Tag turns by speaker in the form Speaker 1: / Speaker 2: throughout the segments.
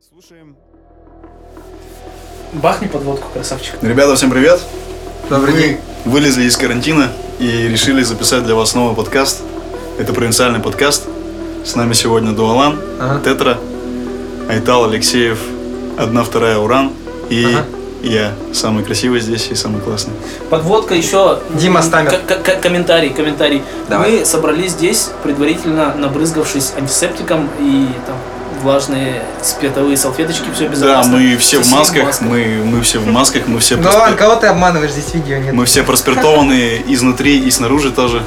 Speaker 1: Слушаем.
Speaker 2: Бахни подводку, красавчик.
Speaker 1: Ребята, всем привет.
Speaker 3: Добрый день.
Speaker 1: вылезли из карантина и решили записать для вас новый подкаст. Это провинциальный подкаст. С нами сегодня Дуалан,
Speaker 3: Ага.
Speaker 1: Тетра, Айтал Алексеев, одна вторая Уран и
Speaker 3: Ага.
Speaker 1: я, самый красивый здесь и самый классный.
Speaker 2: Подводка еще.
Speaker 3: Дима Стамер.
Speaker 2: К- к- к- комментарий, комментарий.
Speaker 3: Давай.
Speaker 2: Мы собрались здесь, предварительно набрызгавшись антисептиком и там влажные спиртовые салфеточки, все
Speaker 1: Да,
Speaker 2: безопасно.
Speaker 1: мы все в масках, мы, мы все в масках, мы все,
Speaker 3: Ну
Speaker 1: проспи-
Speaker 3: ладно, кого ты обманываешь, здесь видео нет.
Speaker 1: мы все проспиртованные изнутри и снаружи тоже.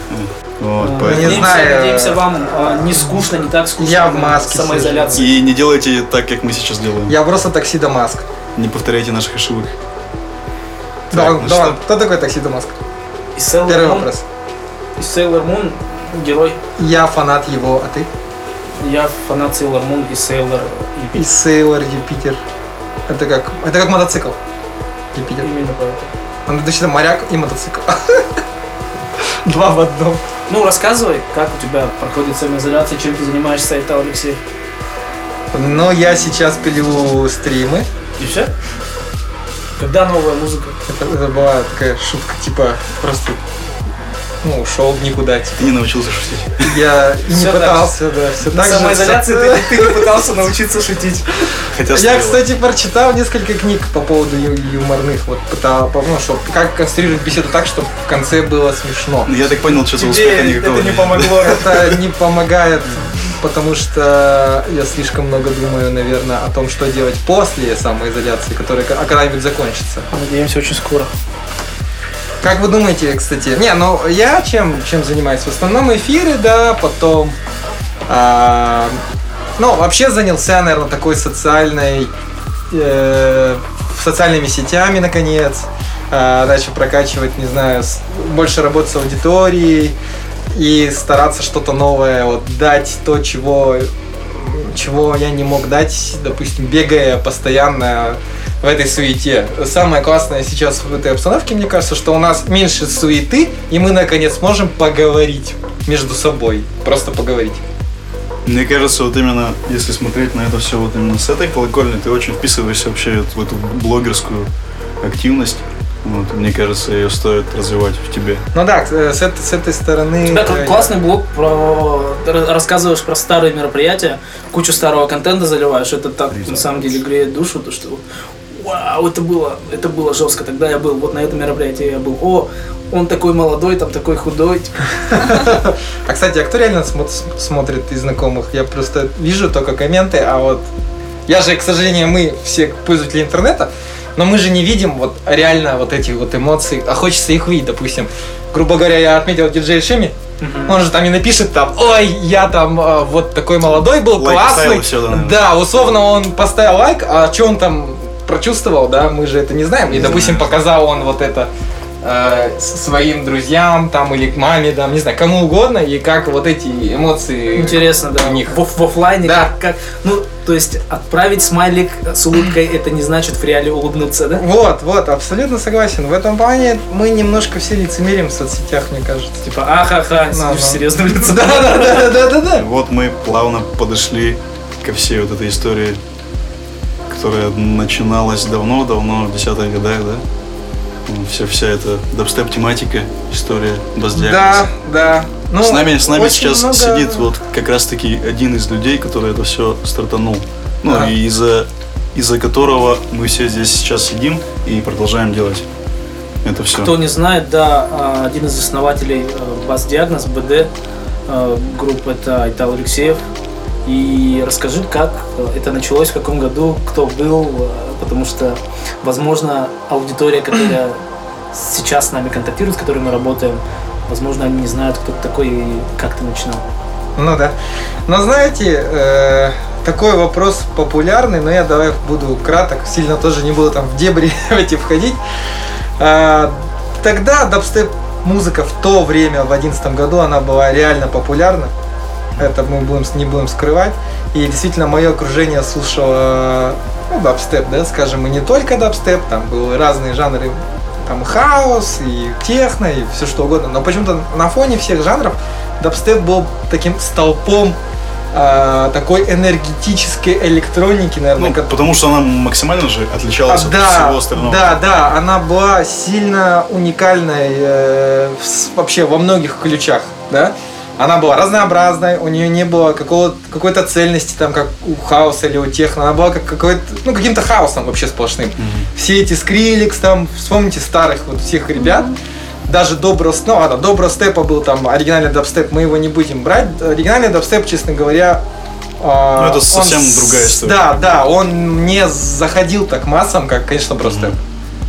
Speaker 1: Вот,
Speaker 2: А,
Speaker 1: поэтому-
Speaker 3: не знаю.
Speaker 2: надеемся, вам а, не скучно, не так скучно.
Speaker 3: Я в маске
Speaker 2: Самоизоляции.
Speaker 1: И не делайте так, как мы сейчас делаем.
Speaker 3: Я просто таксида Маск.
Speaker 1: Не повторяйте наших ошибок.
Speaker 3: Да,
Speaker 1: ну
Speaker 3: да,
Speaker 1: что?
Speaker 3: кто такой таксида Маск?
Speaker 2: И Sailor
Speaker 3: Первый
Speaker 2: Moon-
Speaker 3: вопрос.
Speaker 2: и Sailor Moon герой.
Speaker 3: Я фанат его, а ты?
Speaker 2: Я фанат Sailor Moon и Sailor
Speaker 3: И
Speaker 2: и
Speaker 3: Сейлор Юпитер. Это как, это как мотоцикл. Юпитер.
Speaker 2: Именно поэтому.
Speaker 3: Он точно моряк и мотоцикл. Два в одном.
Speaker 2: Ну, рассказывай, как у тебя проходит самоизоляция, чем ты занимаешься, это Алексей.
Speaker 3: Но я сейчас пилю стримы.
Speaker 2: И все? Когда новая музыка?
Speaker 3: Это, это была такая шутка, типа, просто ну, ушел никуда. Типа.
Speaker 1: Ты не научился шутить.
Speaker 3: Я и не пытался, да, все
Speaker 2: На
Speaker 3: так же.
Speaker 2: самоизоляции ты, ты не пытался научиться шутить.
Speaker 1: Хотя
Speaker 3: Я, кстати, прочитал несколько книг по поводу ю- юморных, вот пытал, ну, что, как конструировать беседу так, чтобы в конце было смешно.
Speaker 1: Ну, Я так понял, что за успеха никакого нет.
Speaker 2: помогло.
Speaker 3: Это не помогает, потому что я слишком много думаю, наверное, о том, что делать после самоизоляции, которая а когда-нибудь закончится.
Speaker 2: Надеемся, очень скоро.
Speaker 3: Как вы думаете, кстати? Не, ну я чем, чем занимаюсь? В основном эфиры, да, потом... а, ну, вообще занялся, наверное, такой социальной... э, социальными сетями, наконец. А, начал прокачивать, не знаю, с- больше работать с аудиторией и стараться что-то новое, вот, дать то, чего, чего я не мог дать, допустим, бегая постоянно в этой суете. Самое классное сейчас в этой обстановке, мне кажется, что у нас меньше суеты, и мы наконец можем поговорить между собой. Просто поговорить.
Speaker 1: Мне кажется, вот именно, если смотреть на это все вот именно с этой колокольни, ты очень вписываешься вообще в эту блогерскую активность. Вот, мне кажется, ее стоит развивать в тебе.
Speaker 3: Ну да, э, с этой, с этой стороны...
Speaker 2: У тебя
Speaker 3: э,
Speaker 2: классный блог про рассказываешь про старые мероприятия, кучу старого контента заливаешь. Это так на самом деле греет душу, то что вау, это было, это было жестко. Тогда я был, вот на этом мероприятии я был. О, он такой молодой, там такой худой.
Speaker 3: А, кстати, а кто реально смотрит из знакомых? Я просто вижу только комменты, а вот... Я же, к сожалению, мы все пользователи интернета, но мы же не видим вот реально вот эти вот эмоции, а хочется их видеть, допустим. Грубо говоря, я отметил диджей Шими, он же там и напишет там, ой, я там э, вот такой молодой был,
Speaker 1: Лайк
Speaker 3: классный.
Speaker 1: всё, да, наверное.
Speaker 3: да, условно он поставил лайк, а что он там прочувствовал, да, мы же это не знаем. И,
Speaker 1: Не
Speaker 3: допустим, показал он вот это э, своим друзьям там или к маме, там, не знаю, кому угодно, и как вот эти эмоции
Speaker 2: Интересно, да.
Speaker 3: у них.
Speaker 2: В, в оффлайне
Speaker 3: Да.
Speaker 2: как, как. Ну, то есть отправить смайлик с улыбкой это не значит в реале улыбнуться, да?
Speaker 3: Вот, вот, абсолютно согласен. В этом плане мы немножко все лицемерим в соцсетях, мне кажется.
Speaker 2: Типа, ахаха, сидишь
Speaker 3: да.
Speaker 2: серьезным лицом.
Speaker 3: Да, да, да, да, да, да.
Speaker 1: Вот мы плавно подошли ко всей вот этой истории, которая начиналась давно-давно, в десятых годах, да? Вся, вся эта дабстеп-тематика, история
Speaker 3: Да,
Speaker 1: баз-диагноза.
Speaker 3: да. Ну,
Speaker 1: с нами, с нами сейчас
Speaker 3: много-
Speaker 1: сидит вот как раз-таки один из людей, который это все стартанул. Ну,
Speaker 3: Да.
Speaker 1: и из-за из-за которого мы все здесь сейчас сидим и продолжаем делать это все.
Speaker 2: Кто не знает, да, а, один из основателей э, Баз Диагноз, БД, э, группы это Айтал Алексеев. И расскажи, как э, это началось, в каком году, кто был, э, потому что, возможно, аудитория, которая сейчас с нами контактирует, с которой мы работаем, возможно, они не знают, кто ты такой и как ты начинал.
Speaker 3: Ну да. Но знаете, э, такой вопрос популярный, но я давай буду краток, сильно тоже не буду там в дебри эти входить. А, Тогда дабстеп музыка в то время, в одиннадцатом году, она была реально популярна. Это мы будем, не будем скрывать. И действительно, мое окружение слушало ну, дабстеп, да, скажем, и не только дабстеп, там были разные жанры, там хаос, и техно, и все что угодно. Но почему-то на фоне всех жанров дабстеп был таким столпом а, такой энергетической электроники, наверное,
Speaker 1: Ну,
Speaker 3: ко-
Speaker 1: потому что она максимально же отличалась
Speaker 3: а,
Speaker 1: от
Speaker 3: да,
Speaker 1: всего остального.
Speaker 3: да, да, она была сильно уникальной э, в вообще во многих ключах, да. Она была разнообразной, у нее не было какого какой-то цельности, там, как у хаоса или у техно. Она была как какой-то, ну, каким-то хаосом вообще сплошным. Все эти скриликс, там, вспомните старых вот всех ребят, даже Добро, ну ладно, Добро Степа был там оригинальный дабстеп, мы его не будем брать. Оригинальный дабстеп, честно говоря, а,
Speaker 1: Ну, это
Speaker 3: он
Speaker 1: совсем
Speaker 3: с-
Speaker 1: другая история.
Speaker 3: Да, да, он не заходил так массам, как, конечно, Бростеп.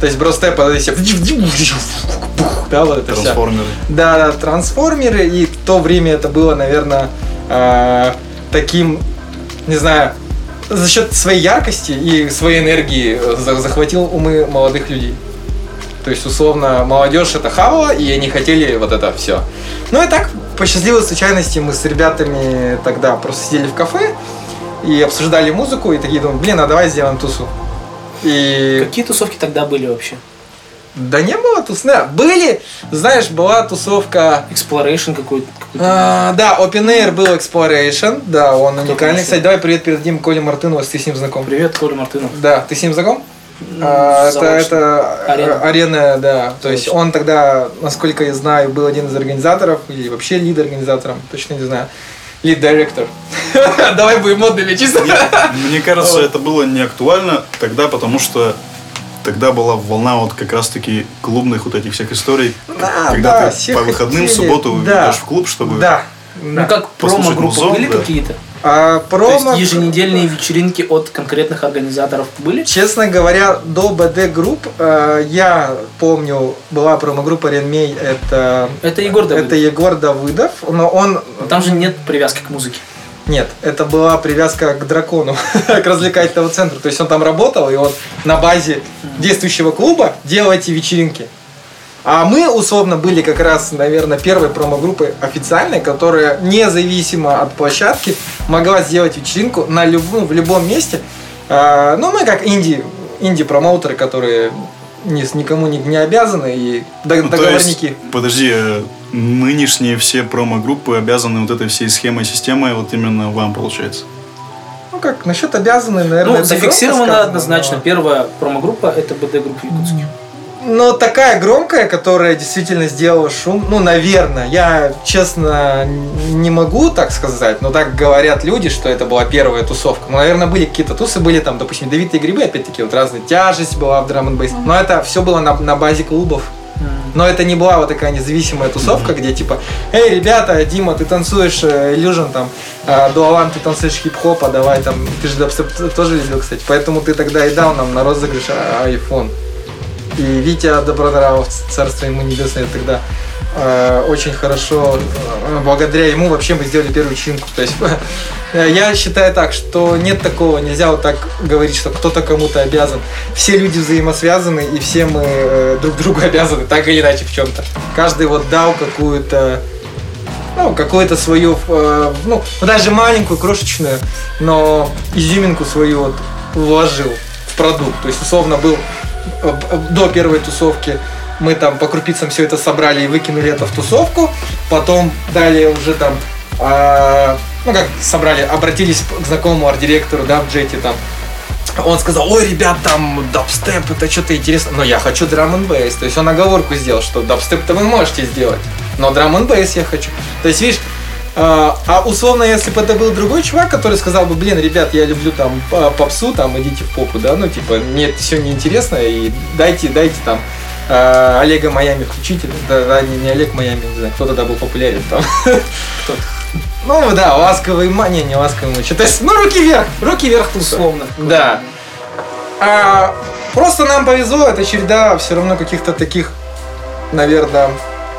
Speaker 3: То есть Бростеп, это все... Да, вот это вся.
Speaker 1: Трансформеры.
Speaker 3: Да, да, трансформеры, и в то время это было, наверное, э, таким, не знаю, за счет своей яркости и своей энергии э, за- захватил умы молодых людей. То есть, условно, молодежь это хавала, и они хотели вот это все. Ну и так, по счастливой случайности, мы с ребятами тогда просто сидели в кафе и обсуждали музыку, и такие думаем, блин, а давай сделаем тусу. И
Speaker 2: Какие тусовки тогда были вообще?
Speaker 3: да не было тус, да, были, знаешь, была тусовка
Speaker 2: Exploration какой-то? какой-то?
Speaker 3: А, да, Open Air был Exploration, да, он уникальный.
Speaker 2: конечно.
Speaker 3: Кстати, давай привет передадим Коле Мартынову, ты с ним знаком.
Speaker 2: Привет, Коля Мартынов.
Speaker 3: Да, ты с ним знаком? А, это,
Speaker 2: заочно.
Speaker 3: это
Speaker 2: Арена.
Speaker 3: арена, да. То есть он тогда, насколько я знаю, был один из организаторов, или вообще лид организатором, точно не знаю. Лид директор. Давай будем модными, чисто.
Speaker 1: Мне кажется, это было не актуально тогда, потому что тогда была волна вот как раз-таки клубных вот этих всех историй.
Speaker 3: Да,
Speaker 1: когда
Speaker 3: да,
Speaker 1: ты по выходным, в
Speaker 3: хотели,
Speaker 1: субботу
Speaker 3: да.
Speaker 1: идешь в клуб, чтобы...
Speaker 3: Да.
Speaker 2: Ну как промо-группы были
Speaker 1: да.
Speaker 2: какие-то?
Speaker 3: А,
Speaker 2: То
Speaker 3: промо...
Speaker 2: есть еженедельные вечеринки от конкретных организаторов были?
Speaker 3: Честно говоря, до БД групп э, я помню, была промо-группа Ренмей, это,
Speaker 2: Это Егор Давыдов.
Speaker 3: это Егор Давыдов, но он...
Speaker 2: Но Там же нет привязки к музыке.
Speaker 3: Нет, это была привязка к дракону, к развлекательному центру. То есть он там работал, и он на базе действующего клуба делал эти вечеринки. А мы, условно, были как раз, наверное, первой промо-группой официальной, которая независимо от площадки могла сделать вечеринку на любом, в любом месте. А, ну, мы как инди, инди-промоутеры, которые ни, никому не, не обязаны, и
Speaker 1: Ну, то
Speaker 3: договорники.
Speaker 1: есть, подожди, э, нынешние все промо-группы обязаны вот этой всей схемой, системой вот именно вам, получается.
Speaker 3: Ну, как, насчет обязаны, наверное,
Speaker 2: Ну,
Speaker 3: это
Speaker 2: зафиксировано
Speaker 3: сказано,
Speaker 2: однозначно.
Speaker 3: но-
Speaker 2: Первая промо-группа это БД группа Якутске.
Speaker 3: Но такая громкая, которая действительно сделала шум, ну, наверное, я, честно, не могу так сказать, но так говорят люди, что это была первая тусовка. Ну, наверное, были какие-то тусы, были там, допустим, и Грибы, опять-таки, вот разная тяжесть была в драм н Но это все было на, на базе клубов. Но это не была вот такая независимая тусовка, где типа, эй, ребята, Дима, ты танцуешь э, иллюжн, там, а, Дуалан, ты танцуешь хип-хоп, а давай там, ты же дабстеп тоже любил, кстати, поэтому ты тогда и дал нам на розыгрыш а- iPhone. И Витя Добронравов, царство ему небесное, тогда э, очень хорошо, э, благодаря ему вообще мы сделали первую вечеринку. То есть э, я считаю так, что нет такого, нельзя вот так говорить, что кто-то кому-то обязан. Все люди взаимосвязаны, и все мы э, друг другу обязаны, так или иначе в чем-то. Каждый вот дал какую-то ну, какую-то свою, э, ну, даже маленькую, крошечную, но изюминку свою вот вложил в продукт. То есть, условно, был до первой тусовки мы там по крупицам все это собрали и выкинули это в тусовку. Потом далее уже там, а, ну как собрали, обратились к знакомому арт-директору, да, в джете там. Он сказал, ой, ребят, там дабстеп, это что-то интересно. Но я хочу драм н бейс. То есть он оговорку сделал, что дабстеп-то вы можете сделать, но драм н бейс я хочу. То есть, видишь, а, а условно, если бы это был другой чувак, который сказал бы, блин, ребят, я люблю там попсу, там идите в попу, да, ну типа, мне это все неинтересно, и дайте, дайте там а, Олега Майами включите, да, да, не, не Олег Майами, не знаю, кто тогда был популярен там. Ну да, ласковый не, не ласковый мачо. То есть, ну руки вверх, руки вверх.
Speaker 2: Условно.
Speaker 3: Да. А, просто нам повезло, это череда все равно каких-то таких, наверное,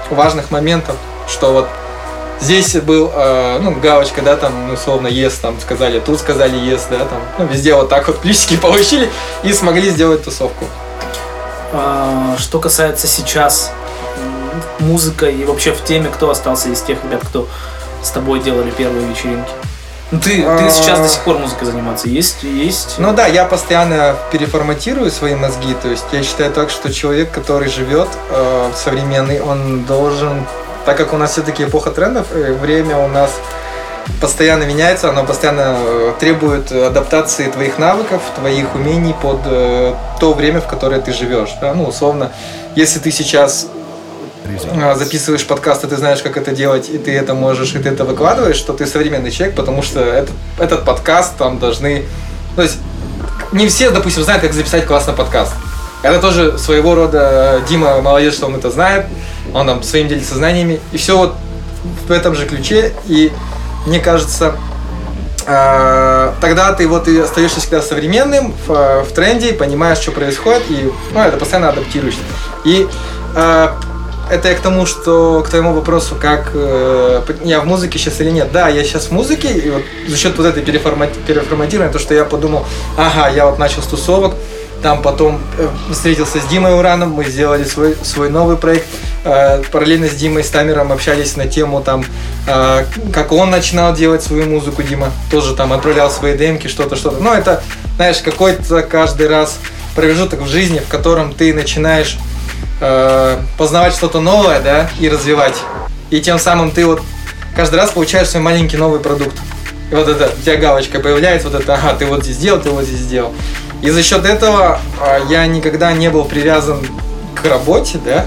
Speaker 3: важных моментов, что вот здесь был, э, ну, галочка, да, там, ну, условно, ес, там, сказали, тут сказали ес, да, там, ну, везде вот так вот плюсики получили и смогли сделать тусовку.
Speaker 2: А, Что касается сейчас музыка и вообще в теме, кто остался из тех ребят, кто с тобой делали первые вечеринки? Ну ты,
Speaker 3: А.
Speaker 2: ты сейчас до сих пор музыкой заниматься. Есть, есть.
Speaker 3: Ну да, я постоянно переформатирую свои мозги. То есть я считаю так, что человек, который живет э, современный, он должен, так как у нас все-таки эпоха трендов, э, время у нас постоянно меняется, оно постоянно э, требует адаптации твоих навыков, твоих умений под э, то время, в которое ты живешь. Да? Ну, условно, если ты сейчас записываешь подкаст, и ты знаешь, как это делать, и ты это можешь, и ты это выкладываешь, что ты современный человек, потому что этот, этот подкаст там должны... То есть не все, допустим, знают, как записать классный подкаст. Это тоже своего рода Дима молодец, что он это знает. Он там своим делится знаниями. И все вот в этом же ключе. И мне кажется, э, тогда ты вот и остаешься всегда современным, в, в тренде, понимаешь, что происходит, и ну, это постоянно адаптируешься. И э, это я к тому, что к твоему вопросу, как э, я в музыке сейчас или нет. Да, я сейчас в музыке, и вот за счет вот этой переформати- переформатирования, то, что я подумал, ага, я вот начал с тусовок, там потом э, встретился с Димой Ураном, мы сделали свой, свой новый проект. Э, параллельно с Димой Стамером общались на тему там, э, как он начинал делать свою музыку, Дима тоже там отправлял свои демки, что-то, что-то. Но это, знаешь, какой-то каждый раз промежуток в жизни, в котором ты начинаешь познавать что-то новое, да, и развивать. И тем самым ты вот каждый раз получаешь свой маленький новый продукт. И вот это, у тебя галочка появляется, вот это, ага, ты вот здесь сделал, ты вот здесь сделал. И за счет этого э, я никогда не был привязан к работе, да,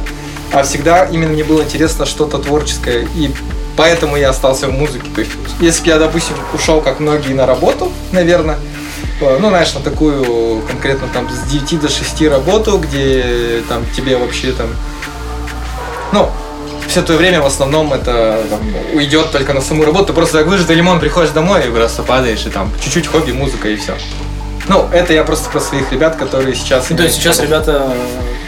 Speaker 3: а всегда именно мне было интересно что-то творческое. И поэтому я остался в музыке. То есть, если бы я, допустим, ушел, как многие, на работу, наверное, ну, знаешь, на такую конкретно там с 9 до 6 работу, где там тебе вообще там, ну, все твое время в основном это там, уйдет только на саму работу. Ты просто как выжатый лимон приходишь домой и просто падаешь, и там чуть-чуть хобби, музыка и все. Ну, это я просто про своих ребят, которые сейчас...
Speaker 2: Ну, то есть сейчас ребята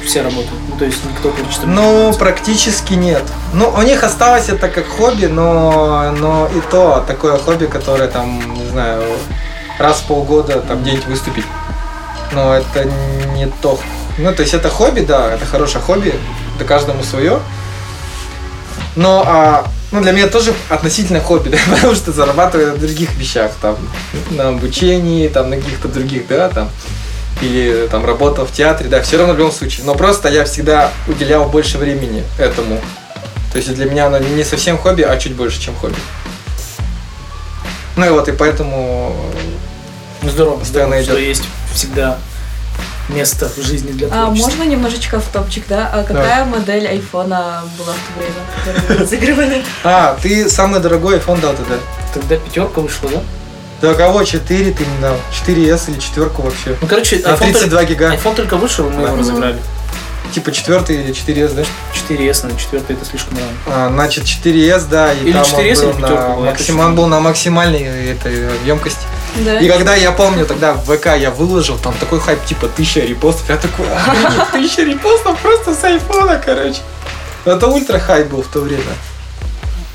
Speaker 2: все работают? Ну, то есть никто хочет...
Speaker 3: Ну, практически нет. Ну, у них осталось это как хобби, но, но и то такое хобби, которое там, не знаю, раз в полгода там где-нибудь выступить. Но это не то. Ну, то есть это хобби, да, это хорошее хобби, это каждому свое. Но а, ну, для меня тоже относительно хобби, да, потому что зарабатываю на других вещах, там, на обучении, там, на каких-то других, да, там, или там работал в театре, да, все равно в любом случае. Но просто я всегда уделял больше времени этому. То есть для меня оно не совсем хобби, а чуть больше, чем хобби. Ну и вот, и поэтому
Speaker 2: здорово, постоянно здорово, идет. что есть всегда место в жизни для
Speaker 4: творчества. А можно немножечко в топчик, да? А какая да. модель айфона была в то время, которую разыгрывали?
Speaker 3: А, ты самый дорогой iPhone дал тогда?
Speaker 2: Тогда пятерка вышла, да?
Speaker 3: Да кого? 4 ты не дал? 4S или четверку вообще?
Speaker 2: Ну, короче,
Speaker 3: на 32 гига.
Speaker 2: iPhone только вышел, мы его разыграли.
Speaker 3: Типа четвертый или 4S, да?
Speaker 2: 4S, на четвертый это слишком рано.
Speaker 3: А, значит, 4S, да, и
Speaker 2: или
Speaker 3: там
Speaker 2: 4S,
Speaker 3: он, был на максим... он был на максимальной этой емкости.
Speaker 4: Да.
Speaker 3: И когда я помню, тогда в ВК я выложил, там такой хайп, типа, тысяча репостов. Я такой, тысяча репостов просто с айфона, короче. Это ультра хайп был в то время.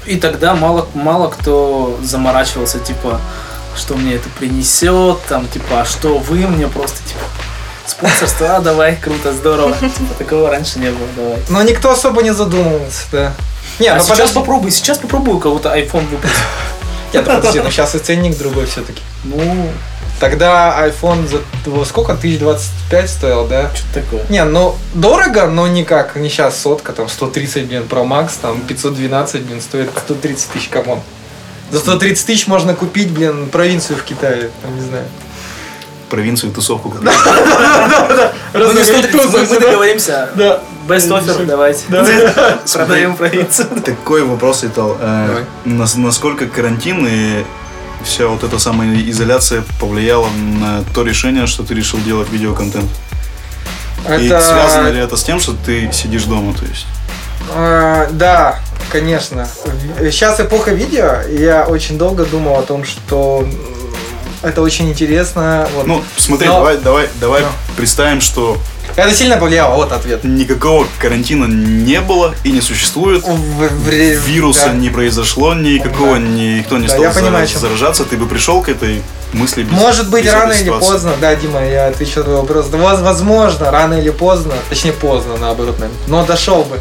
Speaker 2: И тогда мало, мало кто заморачивался, типа, что мне это принесет, там, типа, а что вы мне просто, типа, спонсорство, а, давай, круто, здорово. Типа, такого раньше не было, давай.
Speaker 3: Но никто особо не задумывался, да.
Speaker 2: Не, а ну сейчас подожди. попробуй, сейчас попробую у кого-то iPhone выпустить.
Speaker 3: Нет, подожди, но сейчас и ценник другой все-таки.
Speaker 2: Ну,
Speaker 3: Тогда iPhone за сколько? 1025 стоил, да?
Speaker 2: Что-то такое.
Speaker 3: Не, ну дорого, но никак. Не сейчас сотка, там 130, блин, Pro Max, там 512, блин, стоит 130 тысяч, come on. За 130 тысяч можно купить, блин, провинцию в Китае, там, не знаю.
Speaker 1: Провинцию, тусовку.
Speaker 2: Мы договоримся. Да. Best offer, давайте. Продаем провинцию.
Speaker 1: Такой вопрос, Итал. Э, насколько карантин и вся вот эта самая изоляция повлияла на то решение, что ты решил делать видеоконтент? Это... И связано ли это с тем, что ты сидишь дома, то есть?
Speaker 3: А, да, конечно. Сейчас эпоха видео, и я очень долго думал о том, что это очень интересно.
Speaker 1: Вот. Ну, смотри, Но... давай, давай, давай Но. представим, что
Speaker 3: это сильно повлияло, вот ответ.
Speaker 1: Никакого карантина не было и не существует. В, в, Вируса да. не произошло никакого, да. никто не да, стал я понимаю, заражаться. Ты бы пришел к этой мысли без
Speaker 3: Может быть, без рано или поздно, да, Дима, я отвечу на твой вопрос. Возможно, рано или поздно, точнее поздно, наоборот, но дошел бы.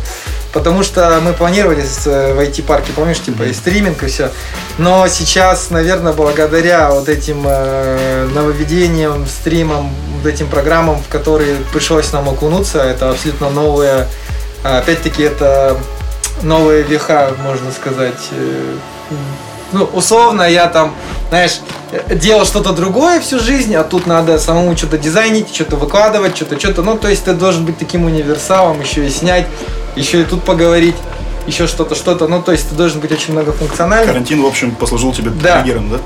Speaker 3: Потому что мы планировали э, в IT-парке, помнишь, типа и стриминг, и все. Но сейчас, наверное, благодаря вот этим э, нововведениям, стримам, вот этим программам, в которые пришлось нам окунуться, это абсолютно новые, опять-таки, это новые веха, можно сказать, э, ну, условно, я там, знаешь, делал что-то другое всю жизнь, а тут надо самому что-то дизайнить, что-то выкладывать, что-то, что-то. Ну, то есть ты должен быть таким универсалом, еще и снять, еще и тут поговорить, еще что-то, что-то. Ну, то есть ты должен быть очень многофункциональным.
Speaker 1: Карантин, в общем, послужил тебе
Speaker 3: Да.
Speaker 1: триггером, да?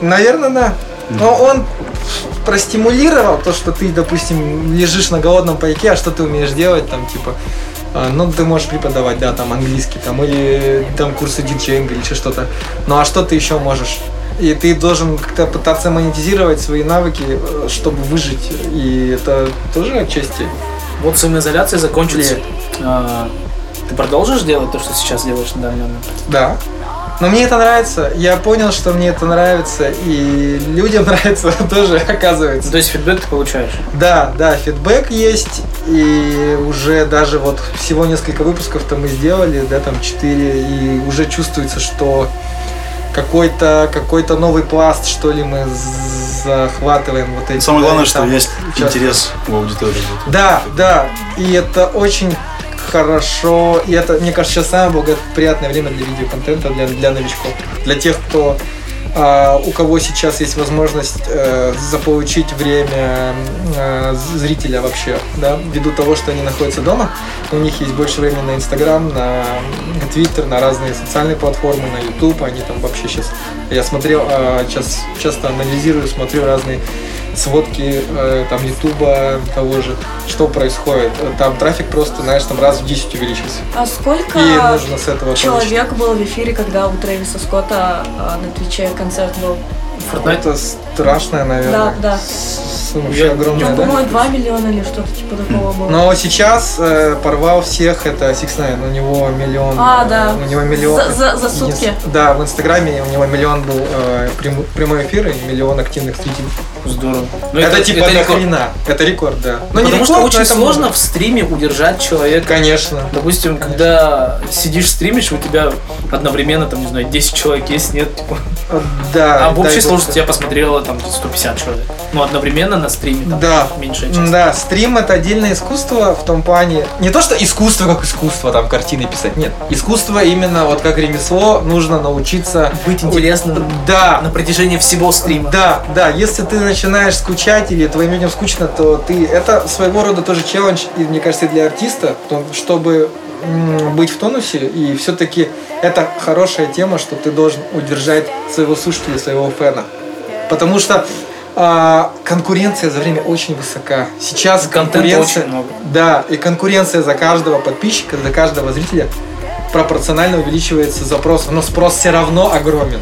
Speaker 3: Наверное, да. Но он простимулировал то, что ты, допустим, лежишь на голодном пайке, а что ты умеешь делать, там, типа, а, ну, ты можешь преподавать, да, там, английский, там, или там курсы диджеинга, или еще что-то. Ну, а что ты еще можешь? И ты должен как-то пытаться монетизировать свои навыки, э, чтобы выжить. И это тоже отчасти.
Speaker 2: Вот самоизоляция закончится.
Speaker 3: Влияет.
Speaker 2: А, Ты продолжишь делать то, что сейчас делаешь на данный момент?
Speaker 3: Да. Но мне это нравится. Я понял, что мне это нравится, и людям нравится тоже, оказывается.
Speaker 2: То есть фидбэк ты получаешь?
Speaker 3: Да, да, фидбэк есть, и уже даже вот всего несколько выпусков-то мы сделали, да, там 4, и уже чувствуется, что какой-то какой-то новый пласт, что ли, мы захватываем вот эти.
Speaker 1: Самое
Speaker 3: да,
Speaker 1: главное, что есть
Speaker 3: участвуем.
Speaker 1: интерес у аудитории.
Speaker 3: Да, да, и это очень хорошо, и это, мне кажется, сейчас самое благоприятное время для видеоконтента, для, для новичков, для тех, кто а, у кого сейчас есть возможность э, заполучить время э, зрителя вообще, да, ввиду того, что они находятся дома, у них есть больше времени на Инстаграм, на Твиттер, на разные социальные платформы, на Ютуб, они там вообще сейчас, я смотрел, сейчас часто анализирую, смотрю разные сводки э, там Ютуба того же, что происходит. Там трафик просто, знаешь, там раз в 10 увеличился.
Speaker 4: А сколько
Speaker 3: И нужно с этого получить.
Speaker 4: человек был в эфире, когда у Трэвиса Скотта а, на Твиче концерт был?
Speaker 2: Fortnite?
Speaker 3: Это страшное, наверное.
Speaker 4: Да, да.
Speaker 3: С- Вообще
Speaker 2: Я-
Speaker 3: огромное,
Speaker 4: Там,
Speaker 3: да?
Speaker 4: по-моему, 2 миллиона или что-то типа такого было.
Speaker 3: Но сейчас э, порвал всех, это Six Nine, у него миллион.
Speaker 4: А,
Speaker 3: э,
Speaker 4: да.
Speaker 3: У него миллион.
Speaker 4: За- за- за сутки.
Speaker 3: Да, в Инстаграме у него миллион был э, прям- прямой эфир и миллион активных зрителей.
Speaker 2: Здорово. Ну,
Speaker 3: это, типа
Speaker 2: это
Speaker 3: до
Speaker 2: рекорд.
Speaker 3: хрена. Это рекорд, да. Ну, не
Speaker 2: Потому что
Speaker 3: рекорд, но
Speaker 2: очень
Speaker 3: это
Speaker 2: сложно
Speaker 3: много.
Speaker 2: в стриме удержать человека.
Speaker 3: Конечно.
Speaker 2: Допустим, когда сидишь стримишь, у тебя одновременно, там, не знаю, 10 человек есть, нет, типа.
Speaker 3: Да.
Speaker 2: А в общей сложности я посмотрела там 150 человек. Ну, одновременно на стриме там
Speaker 3: Да.
Speaker 2: меньшая часть.
Speaker 3: Да, стрим это отдельное искусство в том плане. Не то, что искусство как искусство, там картины писать. Нет. Искусство именно вот как ремесло нужно научиться
Speaker 2: Быть интересным
Speaker 3: Да.
Speaker 2: на протяжении всего стрима.
Speaker 3: Да, да, если ты начинаешь скучать или твоим людям скучно, то ты это своего рода тоже челлендж, и мне кажется, и для артиста, то- чтобы быть в тонусе, и все-таки это хорошая тема, что ты должен удержать своего слушателя, своего фэна. Потому что а, конкуренция за время очень высока. Сейчас
Speaker 2: Контента
Speaker 3: конкуренция,
Speaker 2: очень много.
Speaker 3: да, и конкуренция за каждого подписчика, за каждого зрителя пропорционально увеличивается запрос, но спрос все равно огромен.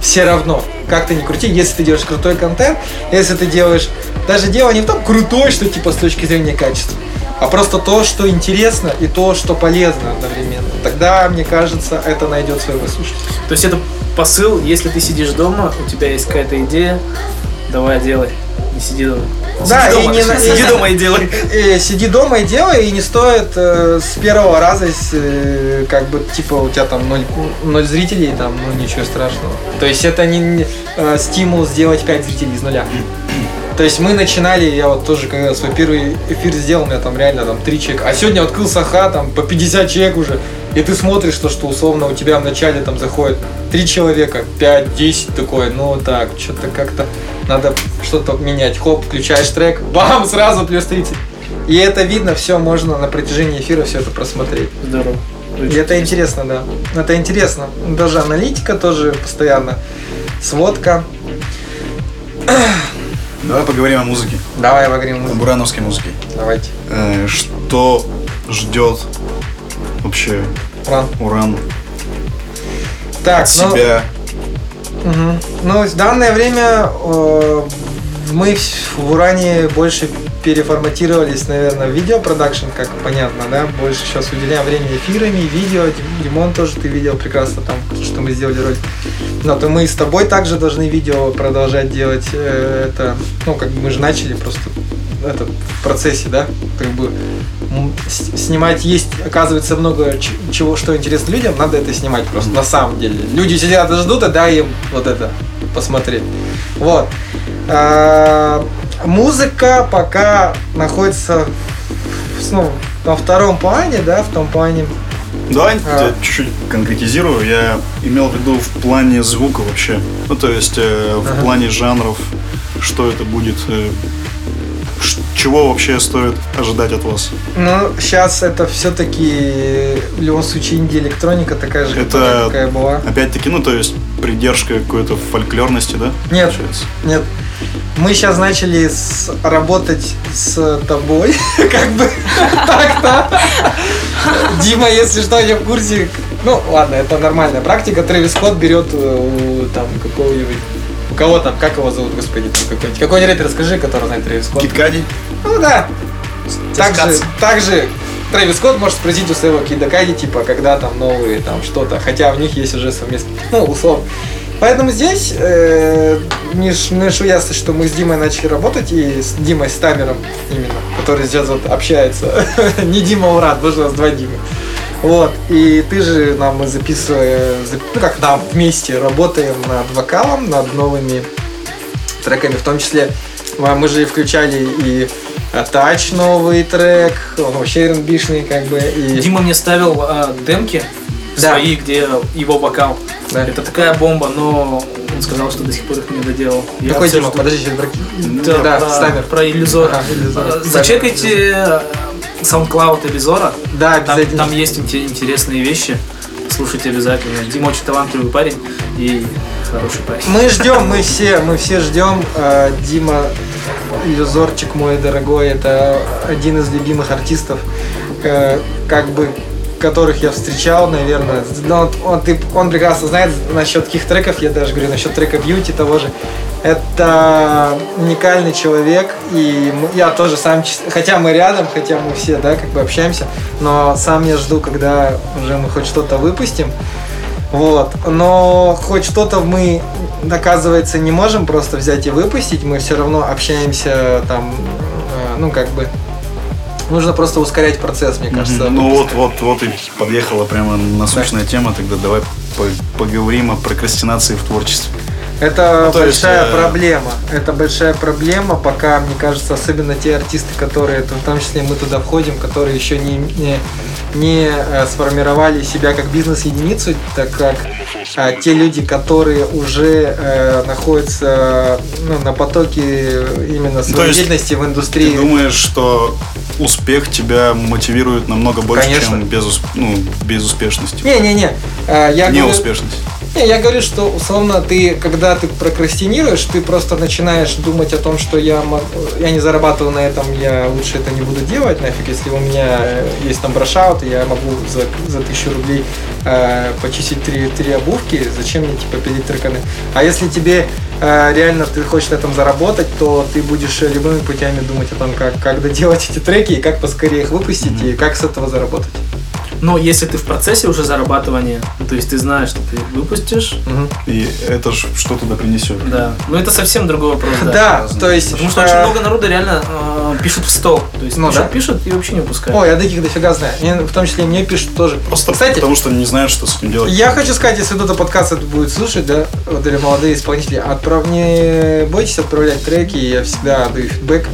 Speaker 3: Все равно, как ты ни крути, если ты делаешь крутой контент, если ты делаешь, даже дело не в том крутой, что типа с точки зрения качества, а просто то, что интересно и то, что полезно одновременно. Тогда, мне кажется, это найдет своего слушателя.
Speaker 2: То есть это посыл, если ты сидишь дома, у тебя есть какая-то идея, давай делай. Не сиди дома.
Speaker 3: Да,
Speaker 2: сиди
Speaker 3: и
Speaker 2: дома,
Speaker 3: не на-
Speaker 2: сиди дома и делай.
Speaker 3: Э, сиди дома и делай, и не стоит э, с первого раза, э, как бы, типа, у тебя там ноль, ноль зрителей, там, ну, ничего страшного. То есть это не, не, э, стимул сделать 5 зрителей из нуля. То есть мы начинали, я вот тоже, когда свой первый эфир сделал, у меня там реально там 3 человека. А сегодня открыл Саха, там по 50 человек уже. И ты смотришь, то, что условно у тебя в начале там заходит 3 человека, 5, 10 такое, ну так, что-то как-то надо что-то менять. Хоп, включаешь трек, бам, сразу плюс 30. И это видно, все можно на протяжении эфира все это просмотреть.
Speaker 2: Здорово.
Speaker 3: И это интересно, да. Это интересно. Даже аналитика тоже постоянно. Сводка.
Speaker 1: Давай поговорим о музыке,
Speaker 3: Давай поговорим.
Speaker 1: о бурановской музыке.
Speaker 3: Давайте.
Speaker 1: Э, Что ждет вообще
Speaker 3: Уран.
Speaker 1: Уран
Speaker 3: Так,
Speaker 1: от
Speaker 3: ну,
Speaker 1: себя?
Speaker 3: мгм. ну, в данное время э, мы в в Уране больше переформатировались, наверное, в видеопродакшн, как понятно, да, больше сейчас уделяем времени эфирами, видео, Димон тоже ты видел прекрасно там, что мы сделали ролик. Но то мы с тобой также должны видео продолжать делать, э, это, ну, как бы мы же начали просто это, в процессе, да, как бы снимать есть, оказывается, много чего, что интересно людям, надо это снимать просто, на самом деле. Люди сидят и ждут, а дай им вот это посмотреть. Вот. А, Музыка пока находится ну, во втором плане, да, в том плане,
Speaker 1: Давай
Speaker 3: А.
Speaker 1: я чуть-чуть конкретизирую. Я имел в виду в плане звука вообще. Ну, то есть э, в
Speaker 3: Ага.
Speaker 1: плане жанров, что это будет, э, чего вообще стоит ожидать от вас.
Speaker 3: Ну, сейчас это все-таки в любом случае инди-электроника такая же,
Speaker 1: Это-
Speaker 3: какая была.
Speaker 1: Опять-таки, ну, то есть придержка какой-то фольклорности, да?
Speaker 3: Нет.
Speaker 1: Получается?
Speaker 3: Нет. Мы сейчас начали с- работать с тобой, как бы так-то. Дима, если что, я в курсе. Ну, ладно, это нормальная практика. Трэвис Скотт берет у там какого-нибудь у кого там, как его зовут, господи, там какой-нибудь. Какой-нибудь рэпер, скажи, который знает Трэвис Скотт.
Speaker 1: Киткади?
Speaker 3: Ну да. Также, также Трэвис Скотт может спросить у своего Кидакади, типа, когда там новые там что-то, хотя у них есть уже совместно, ну, условно. Поэтому здесь э, не, не шу ясно, что мы с Димой начали работать, и с Димой Стамером именно, который сейчас вот общается. не Дима Урат, боже, у нас два Димы. Вот, и ты же нам мы записываем, ну как нам вместе работаем над вокалом, над новыми треками, в том числе а, мы же включали и а, Тач новый трек, он вообще рнбишный как бы, и...
Speaker 2: Дима мне ставил э, демки
Speaker 3: Да.
Speaker 2: свои, где его вокал.
Speaker 3: Да.
Speaker 2: Это такая бомба, но он сказал, что до сих пор их не доделал. Я
Speaker 3: Какой Дима?
Speaker 2: жду.
Speaker 3: Подожди, сейчас брак-
Speaker 2: Да,
Speaker 3: Да,
Speaker 2: про, про
Speaker 3: Иллюзор.
Speaker 2: Э,
Speaker 3: Стамер.
Speaker 2: Зачекайте SoundCloud иллюзора.
Speaker 3: Да,
Speaker 2: Там,
Speaker 3: обязательно.
Speaker 2: там есть инте- интересные вещи. Слушайте обязательно. Дима очень талантливый парень и хороший парень.
Speaker 3: Мы ждем, мы все, мы все ждем. Э, Дима Иллюзорчик мой дорогой, это один из любимых артистов, э, как бы которых я встречал, наверное. Но он, он, он прекрасно знает насчет каких треков, я даже говорю насчет трека Бьюти того же. Это уникальный человек, и я тоже сам, хотя мы рядом, хотя мы все, да, как бы общаемся, но сам я жду, когда уже мы хоть что-то выпустим. Вот. Но хоть что-то мы, оказывается, не можем просто взять и выпустить. Мы все равно общаемся там, э, ну, как бы... Нужно просто ускорять процесс, мне кажется.
Speaker 1: Ну вот, вот, вот и подъехала прямо насущная тема, тогда давай по- поговорим о прокрастинации в творчестве.
Speaker 3: Это
Speaker 1: Ну, то есть,
Speaker 3: большая
Speaker 1: э,
Speaker 3: проблема. Это большая проблема, пока, мне кажется, особенно те артисты, которые, в том числе мы туда входим, которые еще не, не, не, э, сформировали себя как бизнес-единицу, так как а, те люди, которые уже э, находятся ну, на потоке именно своей
Speaker 1: то есть
Speaker 3: деятельности в
Speaker 1: Ты
Speaker 3: индустрии.
Speaker 1: думаешь, что успех тебя мотивирует намного больше,
Speaker 3: Конечно.
Speaker 1: чем безус- ну, безуспешность?
Speaker 3: Не-не-не, э, я говорю,
Speaker 1: Неуспешность.
Speaker 3: Не, я говорю, что условно ты, когда ты прокрастинируешь, ты просто начинаешь думать о том, что я, я не зарабатываю на этом, я лучше это не буду делать, нафиг, если у меня э, есть там брошаут, и я могу за, за тысячу рублей э, почистить три, три обувки, зачем мне типа пилить треканы? А если тебе э, реально ты хочешь на этом заработать, то ты будешь любыми путями думать о том, как, как доделать эти треки, и как поскорее их выпустить, и как с этого заработать.
Speaker 2: Но если ты в процессе уже зарабатывания, то есть ты знаешь, что ты выпустишь,
Speaker 3: Мгм.
Speaker 1: И это ж что туда принесет.
Speaker 2: да. Но это совсем другой вопрос, да.
Speaker 3: Да, то есть...
Speaker 2: Потому что
Speaker 3: э,
Speaker 2: очень много народа реально э, пишут в стол. То есть
Speaker 3: Ну
Speaker 2: пишут,
Speaker 3: да.
Speaker 2: пишут и вообще не выпускают.
Speaker 3: Ой, я таких дофига знаю. И в том числе и мне пишут тоже.
Speaker 1: Просто
Speaker 3: Кстати,
Speaker 1: потому что не знают, что с этим делать.
Speaker 3: я хочу сказать, если кто-то подкаст это будет слушать, да, вот или молодые исполнители, отправ... не бойтесь отправлять треки, я всегда даю фидбэк.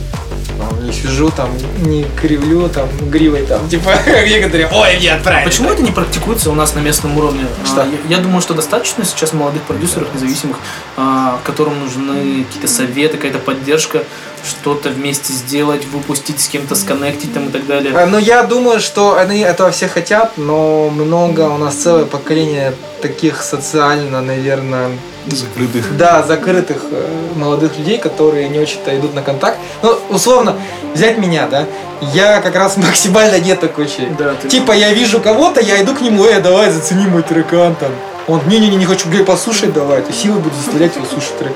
Speaker 3: Там, Не сижу там, не кривлю там гривой там, типа некоторые, ой, мне отправили.
Speaker 2: Почему это не практикуется у нас на местном уровне?
Speaker 3: Что?
Speaker 2: А, Я, я думаю, что достаточно сейчас молодых продюсеров независимых, а, которым нужны какие-то советы, какая-то поддержка, что-то вместе сделать, выпустить, с кем-то сконнектить там и так далее.
Speaker 3: А, Ну, я думаю, что они этого все хотят, но много, у нас целое поколение таких социально, наверное,
Speaker 1: Закрытых.
Speaker 3: да, закрытых э, молодых людей, которые не очень-то идут на контакт. Ну, условно, взять меня, да, я как раз максимально не такой человек.
Speaker 2: Да, ты-
Speaker 3: Типа, я вижу кого-то, я иду к нему, э, давай, зацени мой трекан там. Он, не-не-не, не хочу, говорю, послушай давай, то силы буду заставлять его слушать трек.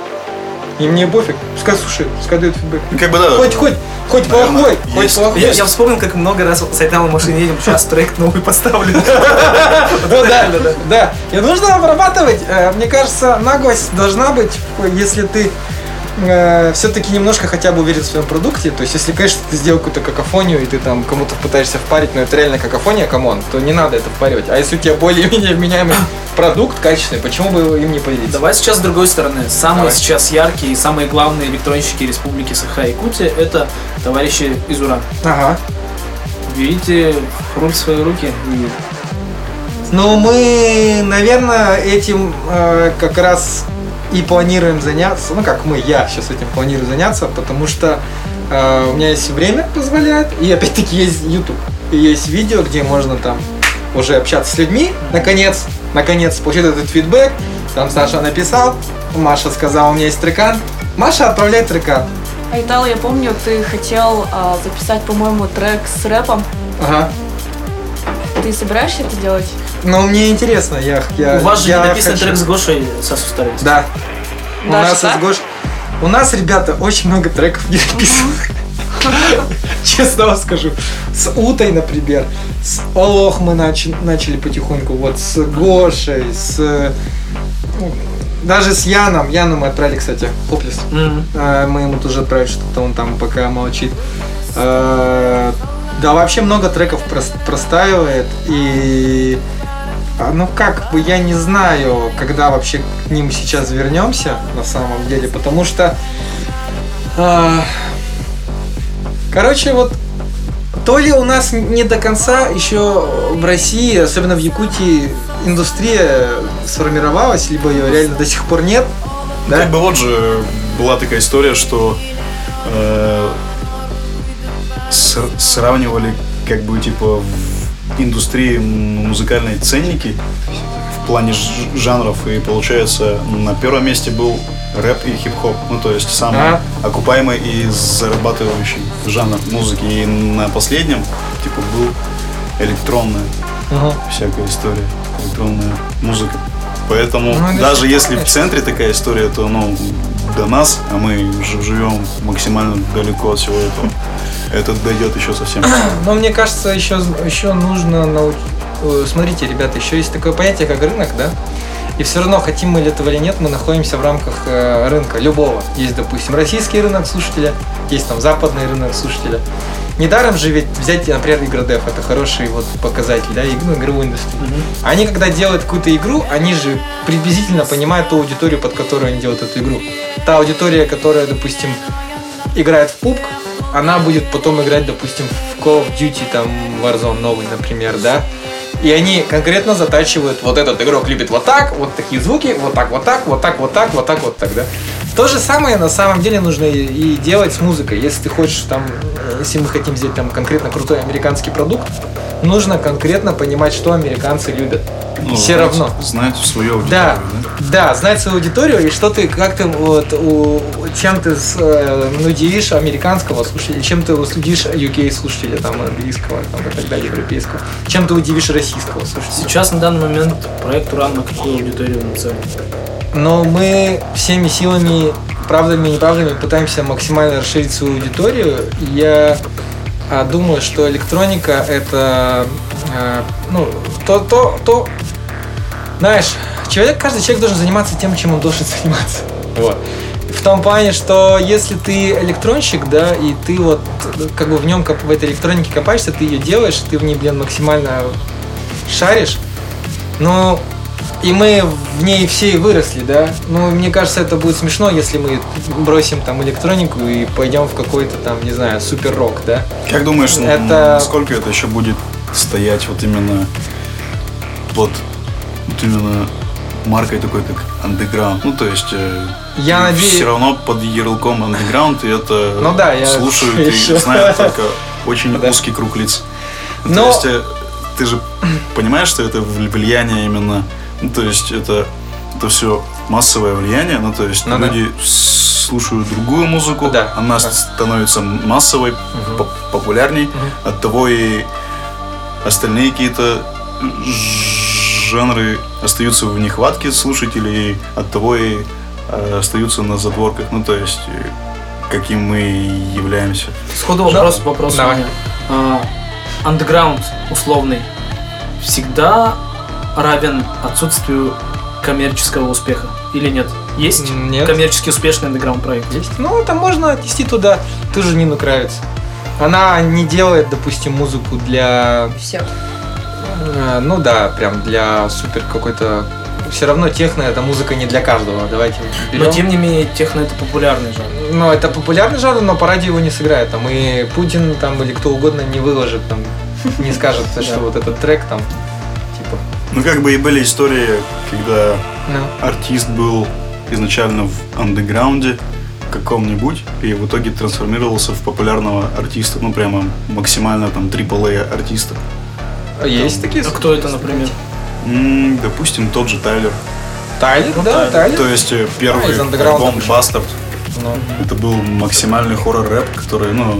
Speaker 3: И мне пофиг, пускай слушает, пускай дает фидбэк.
Speaker 1: Ну, Как бы да.
Speaker 3: Хоть, хоть, хоть
Speaker 1: Наверное,
Speaker 3: плохой, хоть
Speaker 1: есть.
Speaker 3: плохой.
Speaker 2: Я, я вспомнил, как много раз с Айталом в машине едем, сейчас трек новый поставлю.
Speaker 3: Ну да, да. И нужно обрабатывать. Э, Мне кажется, наглость должна быть, если ты все-таки немножко хотя бы уверен в своем продукте. То есть, если, конечно, ты сделал какую-то какофонию, и ты там кому-то пытаешься впарить, но это реально какофония, come on, то не надо это впаривать. А если у тебя более-менее вменяемый продукт качественный, почему бы им не поделиться?
Speaker 2: Давай сейчас с другой стороны. Самые
Speaker 3: Давай.
Speaker 2: сейчас яркие и самые главные электронщики Республики Саха-Якутия это товарищи из Уран.
Speaker 3: Ага.
Speaker 2: Берите руль в свои руки и
Speaker 3: Ну, мы, наверное, этим э, как раз и планируем заняться. Ну, как мы, я сейчас этим планирую заняться, потому что э, у меня есть время позволяет, и опять-таки есть YouTube. И есть видео, где можно там уже общаться с людьми, наконец, наконец, получить этот фидбэк. Там Саша написал, Маша сказала, у меня есть трекан. Маша отправляет трекан.
Speaker 4: Айтал, я помню, ты хотел а, записать, по-моему, трек с рэпом.
Speaker 3: Ага.
Speaker 4: Ты собираешься это делать?
Speaker 3: Ну, мне интересно, я... я
Speaker 2: У вас же
Speaker 3: я
Speaker 2: не написан
Speaker 3: хочу-
Speaker 2: трек с Гошей Сасу Старец.
Speaker 3: Да. У
Speaker 4: Даже
Speaker 3: нас
Speaker 4: так?
Speaker 3: из Гош... У нас, ребята, очень много треков не написанных. Честно вам скажу. С Утой, например, с Олох мы начи- начали потихоньку, вот с Гошей, с... Даже с Яном. Яну мы отправили, кстати, Хоплес.
Speaker 2: Мгм.
Speaker 3: А, Мы ему тоже отправили что-то, он там пока молчит. А, Да, вообще много треков прос- простаивает. И ну как бы я не знаю, когда вообще к ним сейчас вернемся на самом деле, потому что а, короче вот то ли у нас не до конца еще в России, особенно в Якутии, индустрия сформировалась, либо ее реально до сих пор нет. Да?
Speaker 1: Как бы вот же была такая история, что э, сравнивали как бы типа индустрии музыкальные ценники в плане жанров и получается на первом месте был рэп и хип-хоп, ну то есть самый
Speaker 3: Ага.
Speaker 1: окупаемый и зарабатывающий жанр музыки и на последнем типа был электронная
Speaker 3: Ага.
Speaker 1: всякая история, электронная музыка. Поэтому
Speaker 3: Ну,
Speaker 1: даже если в центре такая история, то ну до нас, а мы живем максимально далеко от всего этого, это дойдет еще совсем.
Speaker 3: Но мне кажется, еще, еще нужно научить... Смотрите, ребята, еще есть такое понятие, как рынок, да? И все равно, хотим мы этого или нет, мы находимся в рамках э, рынка любого. Есть, допустим, российский рынок слушателя, есть там западный рынок слушателя. Недаром же ведь взять, например, Игродев, это хороший вот показатель, да, ну, игровой индустрии.
Speaker 2: Мгм.
Speaker 3: Они, когда делают какую-то игру, они же приблизительно понимают ту аудиторию, под которую они делают эту игру. Та аудитория, которая, допустим, играет в PUBG, она будет потом играть, допустим, в Call of Duty, там, Warzone новый, например, да? И они конкретно затачивают, вот этот игрок любит вот так, вот такие звуки, вот так, вот так, вот так, вот так, вот так, вот так, да? То же самое на самом деле нужно и, делать с музыкой. Если ты хочешь там, если мы хотим взять там конкретно крутой американский продукт, нужно конкретно понимать, что американцы любят.
Speaker 1: Ну,
Speaker 3: Все
Speaker 1: знать-
Speaker 3: равно.
Speaker 1: Знать свою аудиторию,
Speaker 3: Да,
Speaker 1: да?
Speaker 3: да, знать свою аудиторию и что ты, как ты вот, у, чем ты с, э, ну, удивишь американского слушателя, чем ты удивишь UK слушателя, там, английского, там, и так далее, европейского, чем ты удивишь российского слушателя.
Speaker 2: Сейчас на данный момент проект Уран на какую аудиторию нацелен?
Speaker 3: Но мы всеми силами, правдами и неправдами пытаемся максимально расширить свою аудиторию. Я думаю, что электроника это а, ну, то, то, то, знаешь, человек, каждый человек должен заниматься тем, чем он должен заниматься. Вот. В том плане, что если ты электронщик, да, и ты вот как бы в нем в этой электронике копаешься, ты ее делаешь, ты в ней, блин, максимально шаришь, но и мы в ней все и выросли, да. Ну, мне кажется, это будет смешно, если мы бросим там электронику и пойдем в какой-то там, не знаю, супер рок, да.
Speaker 1: Как думаешь,
Speaker 3: Это-
Speaker 1: сколько это еще будет стоять вот именно под вот именно маркой такой, как андеграунд? Ну, то есть
Speaker 3: Я надеюсь-
Speaker 1: все равно под ярлыком андеграунд, и это
Speaker 3: Ну да, я
Speaker 1: слушают и
Speaker 3: еще-
Speaker 1: знают только очень
Speaker 3: Да.
Speaker 1: узкий круг лиц.
Speaker 3: Но-
Speaker 1: То есть э, ты же понимаешь, что это вли- влияние именно, ну, то есть это, это все массовое влияние, ну, то есть
Speaker 3: Ну да.
Speaker 1: люди слушают другую музыку,
Speaker 3: Да.
Speaker 1: она
Speaker 3: Да.
Speaker 1: становится массовой, по- популярней, от того и остальные какие-то жанры остаются в нехватке слушателей, и от того и э, остаются на задворках, ну, то есть э, каким мы являемся.
Speaker 2: Сходу вопрос, вопрос
Speaker 3: давай.
Speaker 2: А, Андеграунд условный всегда равен отсутствию коммерческого успеха или нет? Есть
Speaker 3: нет.
Speaker 2: коммерчески успешный андеграунд проект?
Speaker 3: Есть. Ну, это можно отнести туда ту же Нину Кравец. Она не делает, допустим, музыку для
Speaker 4: Всех.
Speaker 3: Э, Ну да, прям для супер какой-то... Все равно техно это музыка не для каждого. Давайте берем.
Speaker 2: Но тем не менее, техно это популярный жанр.
Speaker 3: Ну, это популярный жанр, но по радио его не сыграет. Там и Путин там или кто угодно не выложит, там, не скажет, что вот этот трек там,
Speaker 1: Ну, как бы и были истории, когда
Speaker 3: Ну.
Speaker 1: артист был изначально в андеграунде каком-нибудь и в итоге трансформировался в популярного артиста, ну, прямо максимально там AAA артиста.
Speaker 3: Есть такие
Speaker 2: А кто это, например?
Speaker 1: М, допустим, тот же Тайлер.
Speaker 3: Тайлер,
Speaker 2: Ну,
Speaker 3: да,
Speaker 2: Тайлер.
Speaker 3: Тайлер.
Speaker 1: То есть э, первый
Speaker 3: А,
Speaker 1: альбом. Bastard
Speaker 3: Ну,
Speaker 1: это был максимальный хоррор-рэп, который, ну,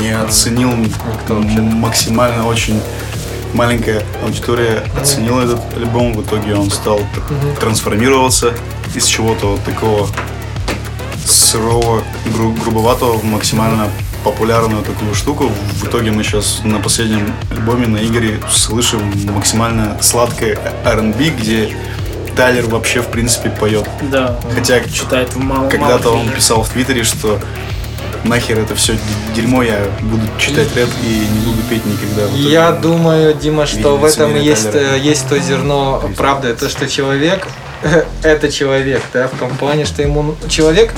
Speaker 1: не оценил м- максимально очень маленькая аудитория оценила этот альбом, в итоге он стал трансформироваться из чего-то вот такого сырого, гру- грубоватого в максимально популярную такую штуку. В итоге мы сейчас на последнем альбоме на Игоре слышим максимально сладкое R&B, где Тайлер вообще в принципе поет.
Speaker 2: Да.
Speaker 1: Хотя
Speaker 2: читает мало
Speaker 1: когда-то
Speaker 2: мало
Speaker 1: он писал в Твиттере, что нахер это все дерьмо, я буду читать рэп и не буду петь никогда. В итоге
Speaker 3: Я
Speaker 1: он-
Speaker 3: думаю, Дима, что в этом есть, э, есть то зерно правды, то, что человек это человек, да, в том плане, что ему ну, человек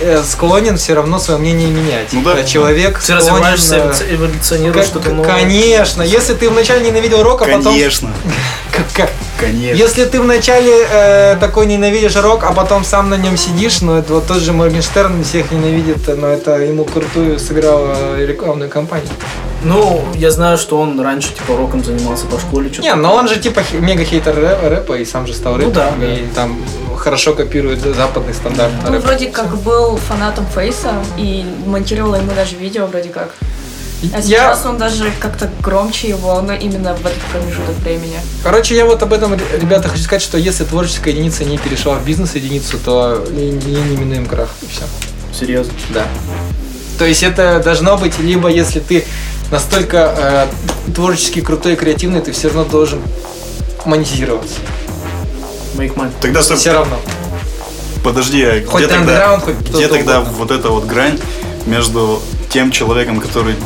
Speaker 3: э, склонен все равно свое мнение менять.
Speaker 1: Ну да.
Speaker 3: Э, Человек
Speaker 2: Ты
Speaker 3: склонен,
Speaker 2: развиваешься,
Speaker 3: э,
Speaker 2: эволю- эволюционируешь, что-то новое.
Speaker 3: Конечно, если ты вначале ненавидел рок, а потом...
Speaker 1: Конечно,
Speaker 3: Как- как?
Speaker 1: Конечно.
Speaker 3: Если ты вначале э, такой ненавидишь рок, а потом сам на нем сидишь, ну это вот тот же Моргенштерн всех ненавидит, но это ему крутую сыграла рекламную кампанию.
Speaker 2: Ну, я знаю, что он раньше типа роком занимался по школе. что-то
Speaker 3: Не, но он же типа мега хейтер рэпа, рэпа и сам же стал
Speaker 2: Ну
Speaker 3: рэпером,
Speaker 2: да,
Speaker 3: и там хорошо копирует западный стандарт
Speaker 4: Ну,
Speaker 3: рэпа.
Speaker 4: вроде как был фанатом Фейса и монтировала ему даже видео вроде как. А
Speaker 3: Я,
Speaker 4: сейчас он даже как-то громче его, но именно в этот промежуток времени.
Speaker 3: короче, я вот об этом, ребята, хочу сказать, что если творческая единица не перешла в бизнес-единицу, то и не неминуем крах, и все.
Speaker 2: Серьезно.
Speaker 3: Да. То есть это должно быть, либо если ты настолько э, творчески крутой и креативный, ты все равно должен монетизироваться.
Speaker 2: Make money.
Speaker 1: Тогда стоп,
Speaker 3: Все равно.
Speaker 1: подожди, а
Speaker 3: Хоть
Speaker 1: где тогда, где тогда
Speaker 3: угодно.
Speaker 1: вот эта вот грань между тем человеком, который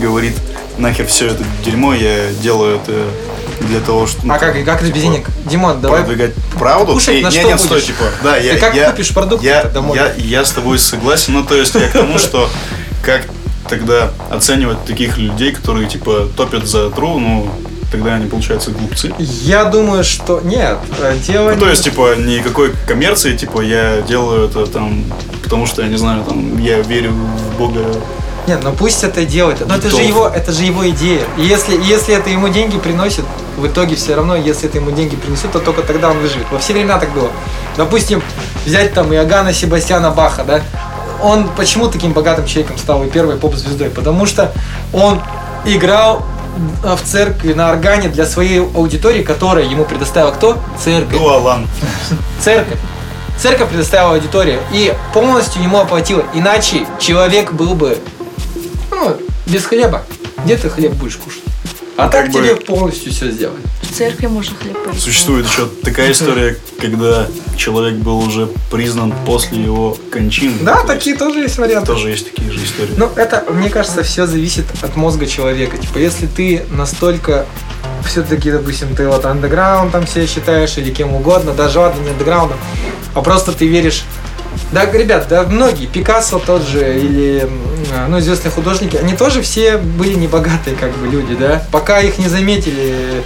Speaker 1: говорит нахер все это дерьмо, я делаю это для того, чтобы
Speaker 3: А как, как это без денег? Димон, давай.
Speaker 1: продвигать правду.
Speaker 3: Кушать
Speaker 1: И-
Speaker 3: на
Speaker 1: не,
Speaker 3: что
Speaker 1: не, стой, типа, да, я,
Speaker 3: Ты как
Speaker 1: я,
Speaker 3: купишь продукты
Speaker 1: я,
Speaker 3: домой?
Speaker 1: я, я с тобой согласен, ну то есть я к тому, что как тогда оценивать таких людей, которые типа топят за тру, ну тогда они получаются глупцы.
Speaker 3: Я думаю, что нет. э, Дело
Speaker 1: Ну, то есть, типа, никакой коммерции, типа, я делаю это там, потому что, я не знаю, там, я верю в Бога.
Speaker 3: Нет, ну пусть это делает. Но это же его, это же его идея. И если, если это ему деньги приносит, в итоге все равно, если это ему деньги принесет, то только тогда он выживет. Во все времена так было. Допустим, взять там Иоганна Себастьяна Баха, да? Он почему таким богатым человеком стал и первой поп-звездой? Потому что он играл в церкви на органе для своей аудитории, которая ему предоставила кто? Церковь.
Speaker 1: Ну, Алан.
Speaker 3: Церковь. Церковь предоставила аудиторию и полностью ему оплатила. Иначе человек был бы ну, без хлеба. Где ты хлеб будешь кушать? А
Speaker 1: Ну,
Speaker 3: так
Speaker 1: бы-
Speaker 3: тебе полностью все сделали.
Speaker 4: В церкви можно хлеб поесть.
Speaker 1: Существует еще такая история, когда человек был уже признан после его кончины.
Speaker 3: Да,
Speaker 1: То
Speaker 3: такие тоже есть
Speaker 1: есть
Speaker 3: варианты.
Speaker 1: Тоже есть такие же истории.
Speaker 3: Ну, это, мне кажется, все зависит от мозга человека. Типа, если ты настолько все-таки, допустим, ты вот андеграунд там все считаешь или кем угодно, даже ладно, не андеграундом, а просто ты веришь да, ребят, да, многие, Пикассо тот же, или, м, ну, известные художники, они тоже все были небогатые, как бы, люди, да, пока их не заметили,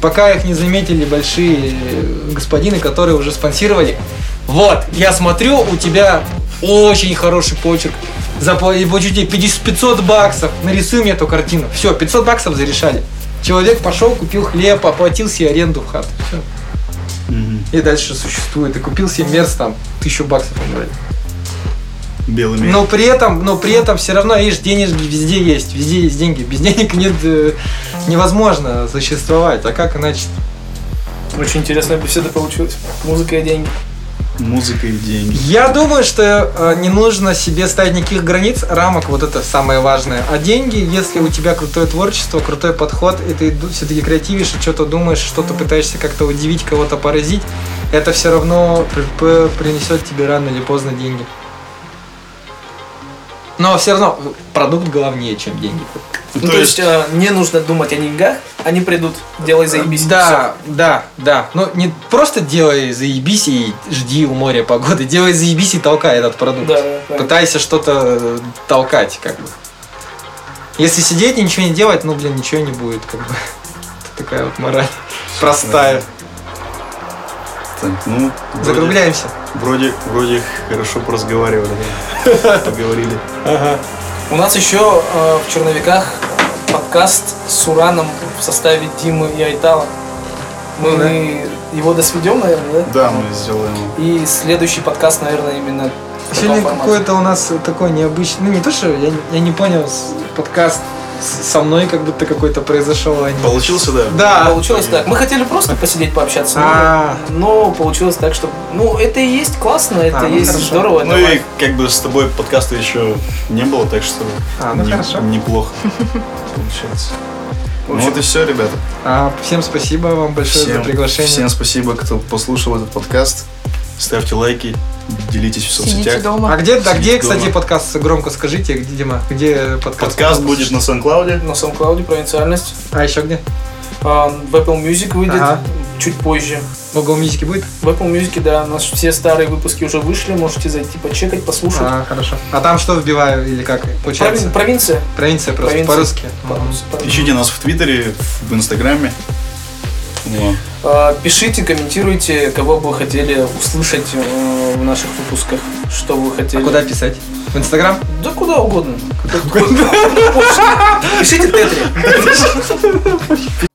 Speaker 3: пока их не заметили большие господины, которые уже спонсировали. Вот, я смотрю, у тебя очень хороший почерк, заплати тебе 50 500 баксов, нарисуй мне эту картину. Все, 500 баксов зарешали. Человек пошел, купил хлеб, оплатил себе аренду в хату. Все.
Speaker 1: Мгм.
Speaker 3: И дальше существует. И купил себе мерз там, тысячу баксов.
Speaker 1: Белый мех.
Speaker 3: Но при этом, но при этом все равно, видишь, денежки везде есть, везде есть деньги. Без денег нет, э, невозможно существовать. А как иначе?
Speaker 2: Очень интересная беседа получилась. Музыка и деньги.
Speaker 1: Музыка и деньги.
Speaker 3: Я думаю, что э, не нужно себе ставить никаких границ, рамок, вот это самое важное. А деньги, если у тебя крутое творчество, крутой подход, и ты все-таки креативишь, и что-то думаешь, что-то пытаешься как-то удивить, кого-то поразить, это все равно принесет тебе рано или поздно деньги. Но все равно продукт главнее, чем деньги.
Speaker 2: Ну,
Speaker 1: То
Speaker 2: то, есть, э, не нужно думать о деньгах, они придут, делай заебись.
Speaker 3: Да, да, да. Ну, не просто делай заебись и жди у моря погоды. Делай заебись и толкай этот продукт.
Speaker 2: Да.
Speaker 3: Пытайся что-то э, толкать, как бы. Если сидеть и ничего не делать, ну, блин, ничего не будет, как бы. Это такая вот мораль. простая.
Speaker 1: Так, ну,
Speaker 3: Закругляемся.
Speaker 1: Вроде, вроде хорошо поразговаривали, поговорили.
Speaker 2: У нас еще э, в Черновиках подкаст с Ураном в составе Димы и Айтала. Мы
Speaker 3: Да.
Speaker 2: его досведем, наверное, да?
Speaker 1: Да, мы сделаем.
Speaker 2: И следующий подкаст, наверное, именно
Speaker 3: Сегодня какой-то у нас такой необычный, ну не то, что я, не- я не понял, подкаст со мной как будто какой-то произошел. а не-
Speaker 1: Получился, да?
Speaker 3: Да.
Speaker 2: Получилось так. Мы хотели просто посидеть, пообщаться, но-
Speaker 3: А.
Speaker 2: но получилось так, что... Ну, это и есть классно, это
Speaker 3: А, ну
Speaker 2: есть
Speaker 3: хорошо.
Speaker 2: здорово.
Speaker 1: Ну и как бы с тобой подкаста еще не было, так что
Speaker 3: А, ну
Speaker 1: не-
Speaker 3: хорошо.
Speaker 1: неплохо получается.
Speaker 2: В
Speaker 1: Ну вот и все, ребята.
Speaker 3: А, всем спасибо вам большое за приглашение.
Speaker 1: всем спасибо, кто послушал этот подкаст. Ставьте лайки, делитесь в
Speaker 4: Сидите
Speaker 1: соцсетях.
Speaker 4: дома.
Speaker 3: А где, а где, кстати,
Speaker 1: дома.
Speaker 3: подкаст? Громко скажите, где, Дима, где подкаст?
Speaker 1: Подкаст будет на SoundCloud.
Speaker 2: на SoundCloud провинциальность.
Speaker 3: А еще где?
Speaker 2: А, В Apple Music выйдет
Speaker 3: Ага.
Speaker 2: чуть позже.
Speaker 3: В Google Music будет?
Speaker 2: В Apple Music, да, у нас все старые выпуски уже вышли, можете зайти почекать, послушать.
Speaker 3: А, хорошо. А там что вбиваю или как? Получается?
Speaker 2: Провин- провинция.
Speaker 3: Провинция просто
Speaker 2: Провинция.
Speaker 3: по-русски.
Speaker 2: По-
Speaker 1: Ищите нас в Твиттере, в Инстаграме. Вот.
Speaker 2: А, Пишите, комментируйте, кого бы вы хотели услышать э, в наших выпусках, что вы
Speaker 3: А
Speaker 2: хотели.
Speaker 3: куда писать? В Инстаграм?
Speaker 2: Да куда угодно. Пишите Тетри.